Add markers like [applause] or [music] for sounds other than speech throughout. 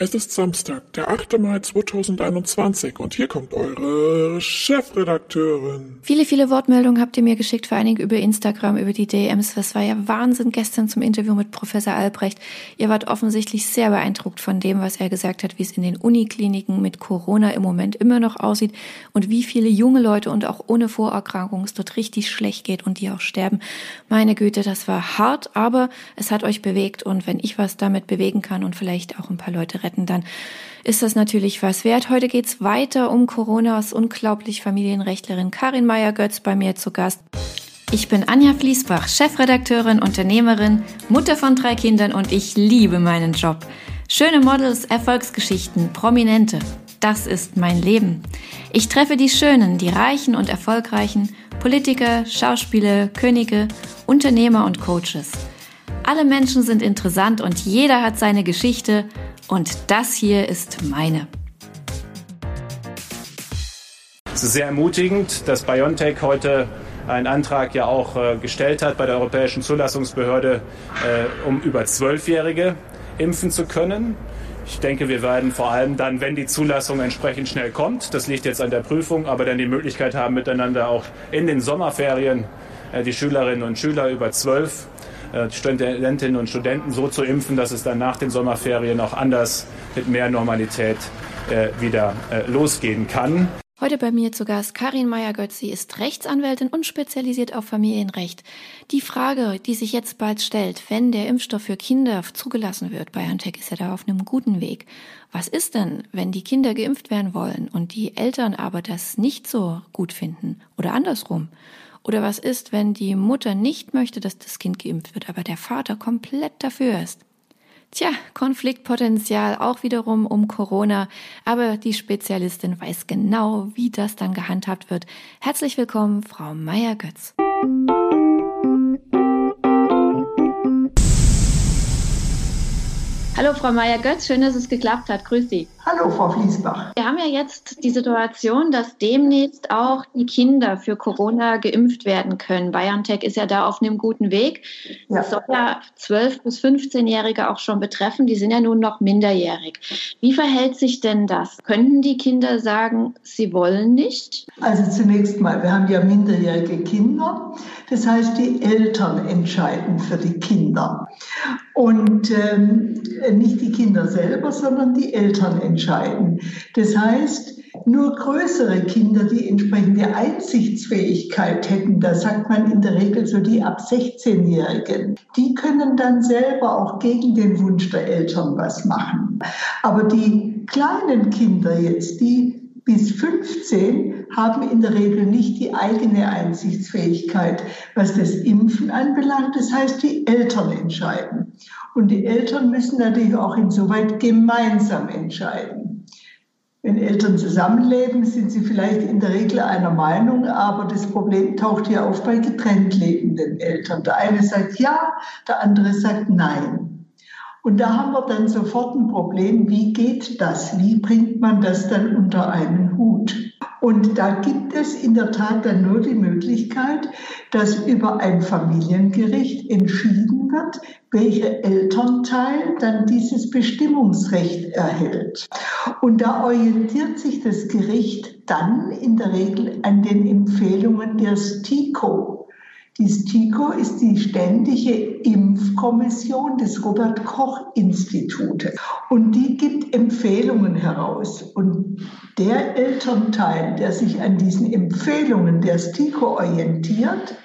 Es ist Samstag, der 8. Mai 2021 und hier kommt eure Chefredakteurin. Viele, viele Wortmeldungen habt ihr mir geschickt, vor allen Dingen über Instagram, über die DMs. Das war ja Wahnsinn gestern zum Interview mit Professor Albrecht. Ihr wart offensichtlich sehr beeindruckt von dem, was er gesagt hat, wie es in den Unikliniken mit Corona im Moment immer noch aussieht und wie viele junge Leute und auch ohne Vorerkrankung es dort richtig schlecht geht und die auch sterben. Meine Güte, das war hart, aber es hat euch bewegt und wenn ich was damit bewegen kann und vielleicht auch ein paar Leute retten, dann ist das natürlich was wert. Heute geht's weiter um Coronas unglaublich Familienrechtlerin Karin Meyer-Götz bei mir zu Gast. Ich bin Anja Fließbach, Chefredakteurin, Unternehmerin, Mutter von drei Kindern und ich liebe meinen Job. Schöne Models, Erfolgsgeschichten, Prominente. Das ist mein Leben. Ich treffe die Schönen, die Reichen und Erfolgreichen, Politiker, Schauspieler, Könige, Unternehmer und Coaches. Alle Menschen sind interessant und jeder hat seine Geschichte und das hier ist meine. Es ist sehr ermutigend, dass BioNTech heute einen Antrag ja auch äh, gestellt hat bei der Europäischen Zulassungsbehörde, äh, um über Zwölfjährige impfen zu können. Ich denke, wir werden vor allem dann, wenn die Zulassung entsprechend schnell kommt, das liegt jetzt an der Prüfung, aber dann die Möglichkeit haben, miteinander auch in den Sommerferien äh, die Schülerinnen und Schüler über zwölf Studentinnen und Studenten so zu impfen, dass es dann nach den Sommerferien auch anders mit mehr Normalität äh, wieder äh, losgehen kann. Heute bei mir zu Gast Karin Meyer-Götz. Sie ist Rechtsanwältin und spezialisiert auf Familienrecht. Die Frage, die sich jetzt bald stellt, wenn der Impfstoff für Kinder zugelassen wird, BioNTech ist ja da auf einem guten Weg. Was ist denn, wenn die Kinder geimpft werden wollen und die Eltern aber das nicht so gut finden oder andersrum? Oder was ist, wenn die Mutter nicht möchte, dass das Kind geimpft wird, aber der Vater komplett dafür ist? Tja, Konfliktpotenzial auch wiederum um Corona, aber die Spezialistin weiß genau, wie das dann gehandhabt wird. Herzlich willkommen, Frau Meier-Götz. Hallo Frau Meier-Götz, schön, dass es geklappt hat. Grüß Sie. Hallo Frau Fließbach. Wir haben ja jetzt die Situation, dass demnächst auch die Kinder für Corona geimpft werden können. BioNTech ist ja da auf einem guten Weg. Ja. Das soll ja 12- bis 15-Jährige auch schon betreffen. Die sind ja nun noch minderjährig. Wie verhält sich denn das? Könnten die Kinder sagen, sie wollen nicht? Also zunächst mal, wir haben ja minderjährige Kinder. Das heißt, die Eltern entscheiden für die Kinder. Und ähm, nicht die Kinder selber, sondern die Eltern entscheiden. Das heißt, nur größere Kinder, die entsprechende Einsichtsfähigkeit hätten, da sagt man in der Regel so die ab 16-Jährigen, die können dann selber auch gegen den Wunsch der Eltern was machen. Aber die kleinen Kinder jetzt, die bis 15 haben in der Regel nicht die eigene Einsichtsfähigkeit, was das Impfen anbelangt. Das heißt, die Eltern entscheiden. Und die Eltern müssen natürlich auch insoweit gemeinsam entscheiden. Wenn Eltern zusammenleben, sind sie vielleicht in der Regel einer Meinung, aber das Problem taucht hier auf bei getrennt lebenden Eltern. Der eine sagt ja, der andere sagt nein. Und da haben wir dann sofort ein Problem, wie geht das? Wie bringt man das dann unter einen Hut? Und da gibt es in der Tat dann nur die Möglichkeit, dass über ein Familiengericht entschieden wird, welcher Elternteil dann dieses Bestimmungsrecht erhält. Und da orientiert sich das Gericht dann in der Regel an den Empfehlungen der STIKO, die STIKO ist die ständige Impfkommission des Robert Koch Institutes und die gibt Empfehlungen heraus. Und der Elternteil, der sich an diesen Empfehlungen der STIKO orientiert,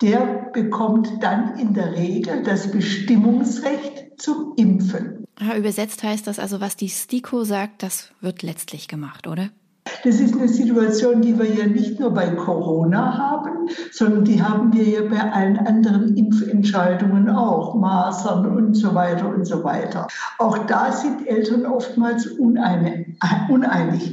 der bekommt dann in der Regel das Bestimmungsrecht zum Impfen. Übersetzt heißt das also, was die STIKO sagt, das wird letztlich gemacht, oder? Das ist eine Situation, die wir ja nicht nur bei Corona haben, sondern die haben wir ja bei allen anderen Impfentscheidungen auch, Masern und so weiter und so weiter. Auch da sind Eltern oftmals uneinig.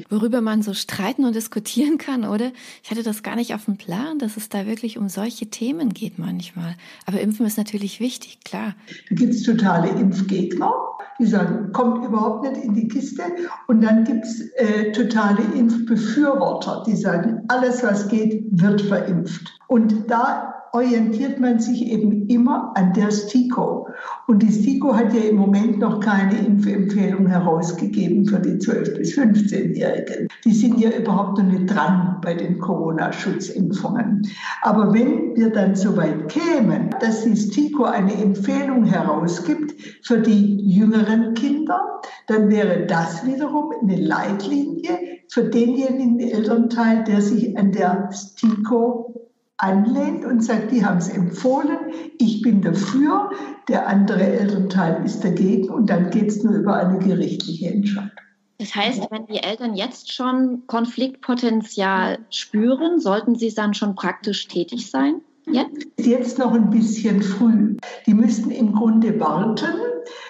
Worüber man so streiten und diskutieren kann, oder? Ich hatte das gar nicht auf dem Plan, dass es da wirklich um solche Themen geht manchmal. Aber Impfen ist natürlich wichtig, klar. Da gibt es totale Impfgegner, die sagen, kommt überhaupt nicht in die Kiste. Und dann gibt es äh, totale Impfgegner. Impfbefürworter, die sagen, alles, was geht, wird verimpft. Und da orientiert man sich eben immer an der STIKO. Und die STIKO hat ja im Moment noch keine Impfempfehlung herausgegeben für die 12- bis 15-Jährigen. Die sind ja überhaupt noch nicht dran bei den Corona-Schutzimpfungen. Aber wenn wir dann so weit kämen, dass die STIKO eine Empfehlung herausgibt für die jüngeren Kinder, dann wäre das wiederum eine Leitlinie für denjenigen Elternteil, der sich an der STIKO anlehnt und sagt, die haben es empfohlen, ich bin dafür, der andere Elternteil ist dagegen und dann geht es nur über eine gerichtliche Entscheidung. Das heißt, wenn die Eltern jetzt schon Konfliktpotenzial spüren, sollten sie dann schon praktisch tätig sein? Jetzt? Jetzt noch ein bisschen früh. Die müssten im Grunde warten,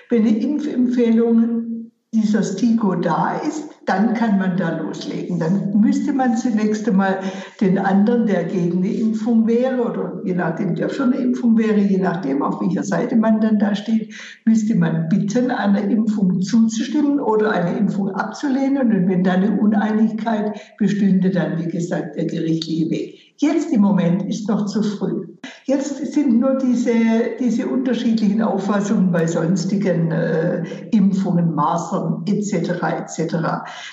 wenn eine Impfempfehlung dieser STIKO da ist, dann kann man da loslegen. Dann müsste man zunächst einmal den anderen, der gegen eine Impfung wäre oder je nachdem, der für eine Impfung wäre, je nachdem, auf welcher Seite man dann da steht, müsste man bitten, einer Impfung zuzustimmen oder eine Impfung abzulehnen. Und wenn da eine Uneinigkeit bestünde, dann, wie gesagt, der gerichtliche Weg. Jetzt im Moment ist noch zu früh. Jetzt sind nur diese, diese unterschiedlichen Auffassungen bei sonstigen äh, Impfungen, Masern etc. etc.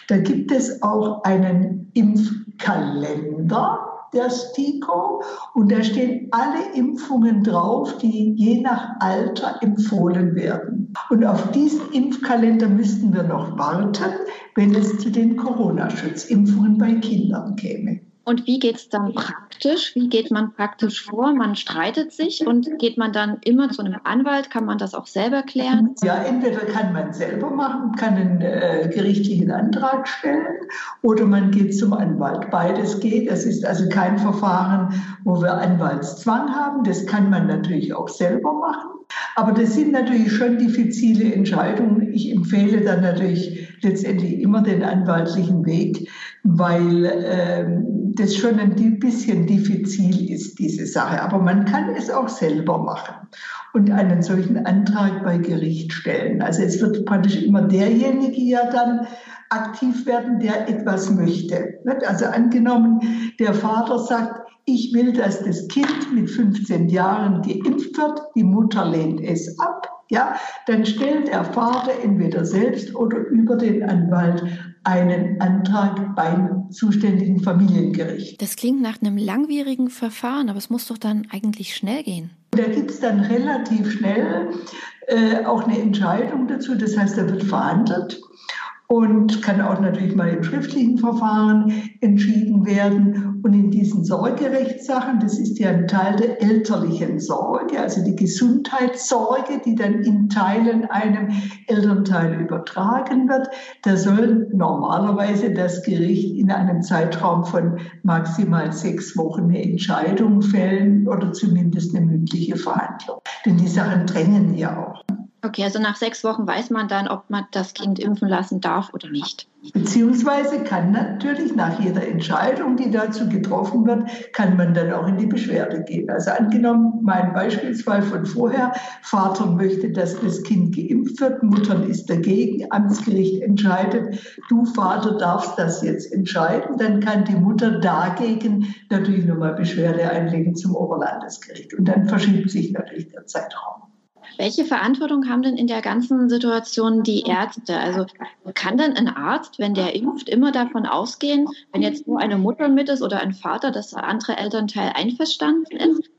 Da gibt es auch einen Impfkalender der STIKO und da stehen alle Impfungen drauf, die je nach Alter empfohlen werden. Und auf diesen Impfkalender müssten wir noch warten, wenn es zu den Corona-Schutzimpfungen bei Kindern käme. Und wie geht es dann praktisch? Wie geht man praktisch vor? Man streitet sich und geht man dann immer zu einem Anwalt? Kann man das auch selber klären? Ja, entweder kann man selber machen, kann einen äh, gerichtlichen Antrag stellen oder man geht zum Anwalt. Beides geht. Es ist also kein Verfahren, wo wir Anwaltszwang haben. Das kann man natürlich auch selber machen. Aber das sind natürlich schon diffizile Entscheidungen. Ich empfehle dann natürlich letztendlich immer den anwaltlichen Weg, weil ähm, das schon ein bisschen diffizil ist, diese Sache. Aber man kann es auch selber machen und einen solchen Antrag bei Gericht stellen. Also es wird praktisch immer derjenige ja dann aktiv werden, der etwas möchte. Also angenommen, der Vater sagt, ich will, dass das Kind mit 15 Jahren geimpft wird, die Mutter lehnt es ab, ja, dann stellt der Vater entweder selbst oder über den Anwalt einen Antrag beim zuständigen Familiengericht. Das klingt nach einem langwierigen Verfahren, aber es muss doch dann eigentlich schnell gehen. Da gibt es dann relativ schnell äh, auch eine Entscheidung dazu. Das heißt, da wird verhandelt und kann auch natürlich mal im schriftlichen Verfahren entschieden werden. Und in diesen Sorgerechtssachen, das ist ja ein Teil der elterlichen Sorge, also die Gesundheitssorge, die dann in Teilen einem Elternteil übertragen wird, da soll normalerweise das Gericht in einem Zeitraum von maximal sechs Wochen eine Entscheidung fällen oder zumindest eine mündliche Verhandlung. Denn die Sachen drängen ja auch. Okay, also nach sechs Wochen weiß man dann, ob man das Kind impfen lassen darf oder nicht. Beziehungsweise kann natürlich nach jeder Entscheidung, die dazu getroffen wird, kann man dann auch in die Beschwerde gehen. Also angenommen, mein Beispielsfall von vorher, Vater möchte, dass das Kind geimpft wird, Mutter ist dagegen, Amtsgericht entscheidet, du Vater darfst das jetzt entscheiden, dann kann die Mutter dagegen natürlich nochmal Beschwerde einlegen zum Oberlandesgericht. Und dann verschiebt sich natürlich der Zeitraum. Welche Verantwortung haben denn in der ganzen Situation die Ärzte? Also kann denn ein Arzt, wenn der impft, immer davon ausgehen, wenn jetzt nur eine Mutter mit ist oder ein Vater, dass der andere Elternteil einverstanden ist?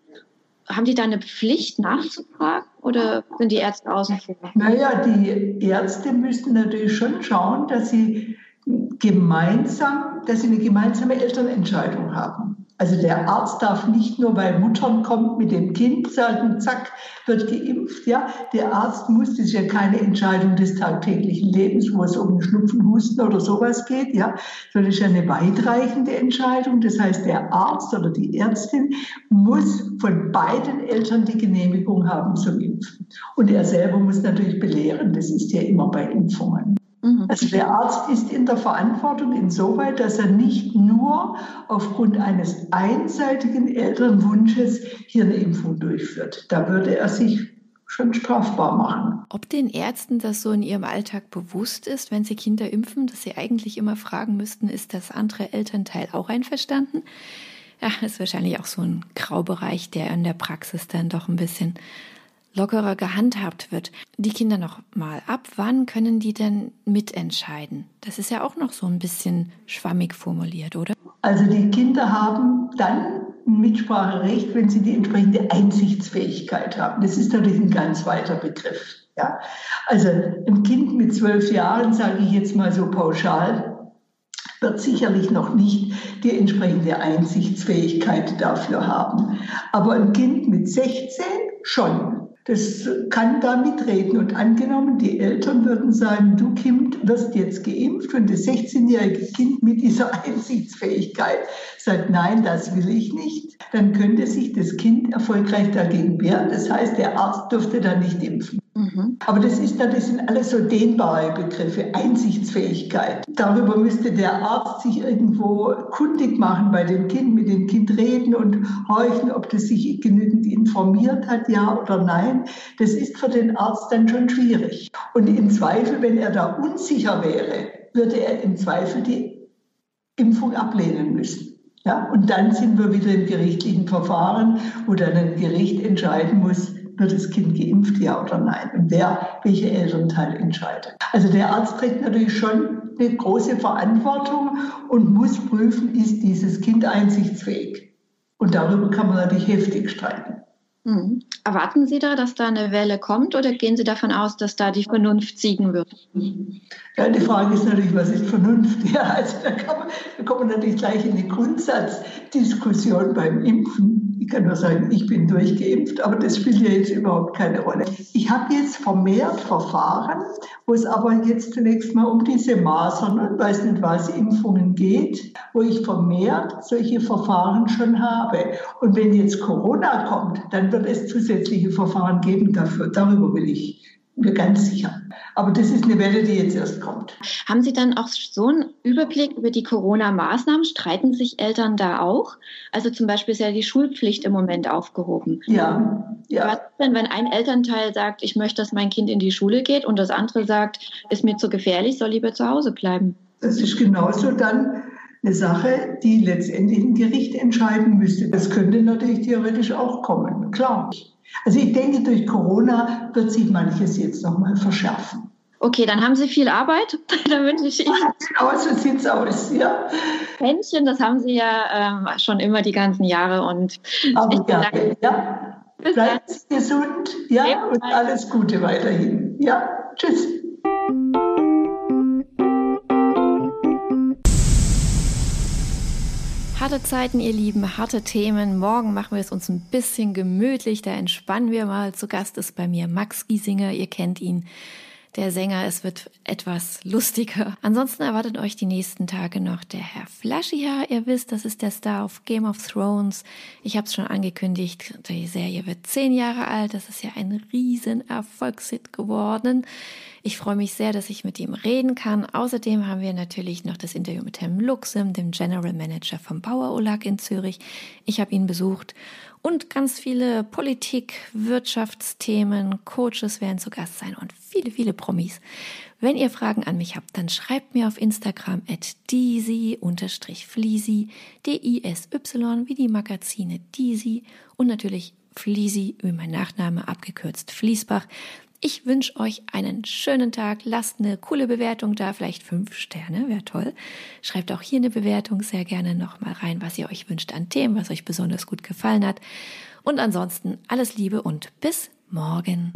Haben die da eine Pflicht nachzufragen oder sind die Ärzte außen vor? Naja, die Ärzte müssen natürlich schon schauen, dass sie gemeinsam, dass sie eine gemeinsame Elternentscheidung haben. Also der Arzt darf nicht nur, weil Muttern kommt mit dem Kind, sagen, zack, wird geimpft. Ja, der Arzt muss, das ist ja keine Entscheidung des tagtäglichen Lebens, wo es um Schnupfen, Husten oder sowas geht. Ja, sondern ist ja eine weitreichende Entscheidung. Das heißt, der Arzt oder die Ärztin muss von beiden Eltern die Genehmigung haben zum Impfen. Und er selber muss natürlich belehren. Das ist ja immer bei Impfungen. Mhm. Also der Arzt ist in der Verantwortung insoweit, dass er nicht nur aufgrund eines einseitigen Elternwunsches hier eine Impfung durchführt. Da würde er sich schon strafbar machen. Ob den Ärzten das so in ihrem Alltag bewusst ist, wenn sie Kinder impfen, dass sie eigentlich immer fragen müssten, ist das andere Elternteil auch einverstanden? Ja, ist wahrscheinlich auch so ein Graubereich, der in der Praxis dann doch ein bisschen lockerer gehandhabt wird. Die Kinder noch mal ab, wann können die denn mitentscheiden? Das ist ja auch noch so ein bisschen schwammig formuliert, oder? Also die Kinder haben dann ein Mitspracherecht, wenn sie die entsprechende Einsichtsfähigkeit haben. Das ist natürlich ein ganz weiter Begriff. Ja? Also ein Kind mit zwölf Jahren, sage ich jetzt mal so pauschal, wird sicherlich noch nicht die entsprechende Einsichtsfähigkeit dafür haben. Aber ein Kind mit 16 schon. Das kann da mitreden. Und angenommen, die Eltern würden sagen, du Kind wirst jetzt geimpft und das 16-jährige Kind mit dieser [laughs] Einsichtsfähigkeit sagt, nein, das will ich nicht, dann könnte sich das Kind erfolgreich dagegen wehren. Das heißt, der Arzt dürfte dann nicht impfen. Mhm. Aber das, ist, das sind alles so dehnbare Begriffe, Einsichtsfähigkeit. Darüber müsste der Arzt sich irgendwo kundig machen bei dem Kind, mit dem Kind reden und horchen, ob das sich genügend informiert hat, ja oder nein. Das ist für den Arzt dann schon schwierig. Und im Zweifel, wenn er da unsicher wäre, würde er im Zweifel die Impfung ablehnen müssen. Ja, und dann sind wir wieder im gerichtlichen Verfahren, wo dann ein Gericht entscheiden muss, wird das Kind geimpft, ja oder nein? Und wer, welche Elternteil entscheidet. Also der Arzt trägt natürlich schon eine große Verantwortung und muss prüfen, ist dieses Kind einsichtsfähig. Und darüber kann man natürlich heftig streiten. Mhm. Erwarten Sie da, dass da eine Welle kommt oder gehen Sie davon aus, dass da die Vernunft siegen wird? Ja, die Frage ist natürlich, was ist Vernunft? [laughs] Ja, also da, kann man, da kommt man natürlich gleich in eine Grundsatzdiskussion beim Impfen. Ich kann nur sagen, ich bin durchgeimpft, aber das spielt ja jetzt überhaupt keine Rolle. Ich habe jetzt vermehrt Verfahren, wo es aber jetzt zunächst mal um diese Masern und weiß nicht was, Impfungen geht, wo ich vermehrt solche Verfahren schon habe. Und wenn jetzt Corona kommt, dann wird es zusätzliche Verfahren geben dafür. Darüber will ich mir ganz sicher. Aber das ist eine Welle, die jetzt erst kommt. Haben Sie dann auch so einen Überblick über die Corona-Maßnahmen? Streiten sich Eltern da auch? Also zum Beispiel ist ja die Schulpflicht im Moment aufgehoben. Ja. ja. Was denn, wenn ein Elternteil sagt, ich möchte, dass mein Kind in die Schule geht und das andere sagt, ist mir zu gefährlich, soll lieber zu Hause bleiben? Das ist genauso dann eine Sache, die letztendlich ein Gericht entscheiden müsste. Das könnte natürlich theoretisch auch kommen, klar. Also ich denke, durch Corona wird sich manches jetzt nochmal verschärfen. Okay, dann haben Sie viel Arbeit. [laughs] da wünsche ich Ihnen. [laughs] Genau, so sieht es aus, ja. Händchen, das haben Sie ja ähm, schon immer die ganzen Jahre. Und Aber gerne, ja. Bleiben Sie gesund, ja, ja, und alles Gute weiterhin. Ja, tschüss. Harte Zeiten, ihr Lieben, harte Themen. Morgen machen wir es uns ein bisschen gemütlich. Da entspannen wir mal. Zu Gast ist bei mir Max Giesinger. Ihr kennt ihn. Der Sänger, es wird etwas lustiger. Ansonsten erwartet euch die nächsten Tage noch der Herr Flaschier. Ihr wisst, das ist der Star auf Game of Thrones. Ich habe es schon angekündigt, die Serie wird zehn Jahre alt. Das ist ja ein riesen Erfolgshit geworden. Ich freue mich sehr, dass ich mit ihm reden kann. Außerdem haben wir natürlich noch das Interview mit Herrn Luxem, dem General Manager vom Bauer Olag in Zürich. Ich habe ihn besucht und ganz viele Politik, Wirtschaftsthemen, Coaches werden zu Gast sein und viele, viele Promis. Wenn ihr Fragen an mich habt, dann schreibt mir auf Instagram at disi-fleasy, D-I-S-Y, wie die Magazine Disi und natürlich Fleasy, wie mein Nachname abgekürzt Fließbach. Ich wünsche euch einen schönen Tag. Lasst eine coole Bewertung da, vielleicht fünf Sterne, wäre toll. Schreibt auch hier eine Bewertung sehr gerne nochmal rein, was ihr euch wünscht an Themen, was euch besonders gut gefallen hat. Und ansonsten alles Liebe und bis morgen.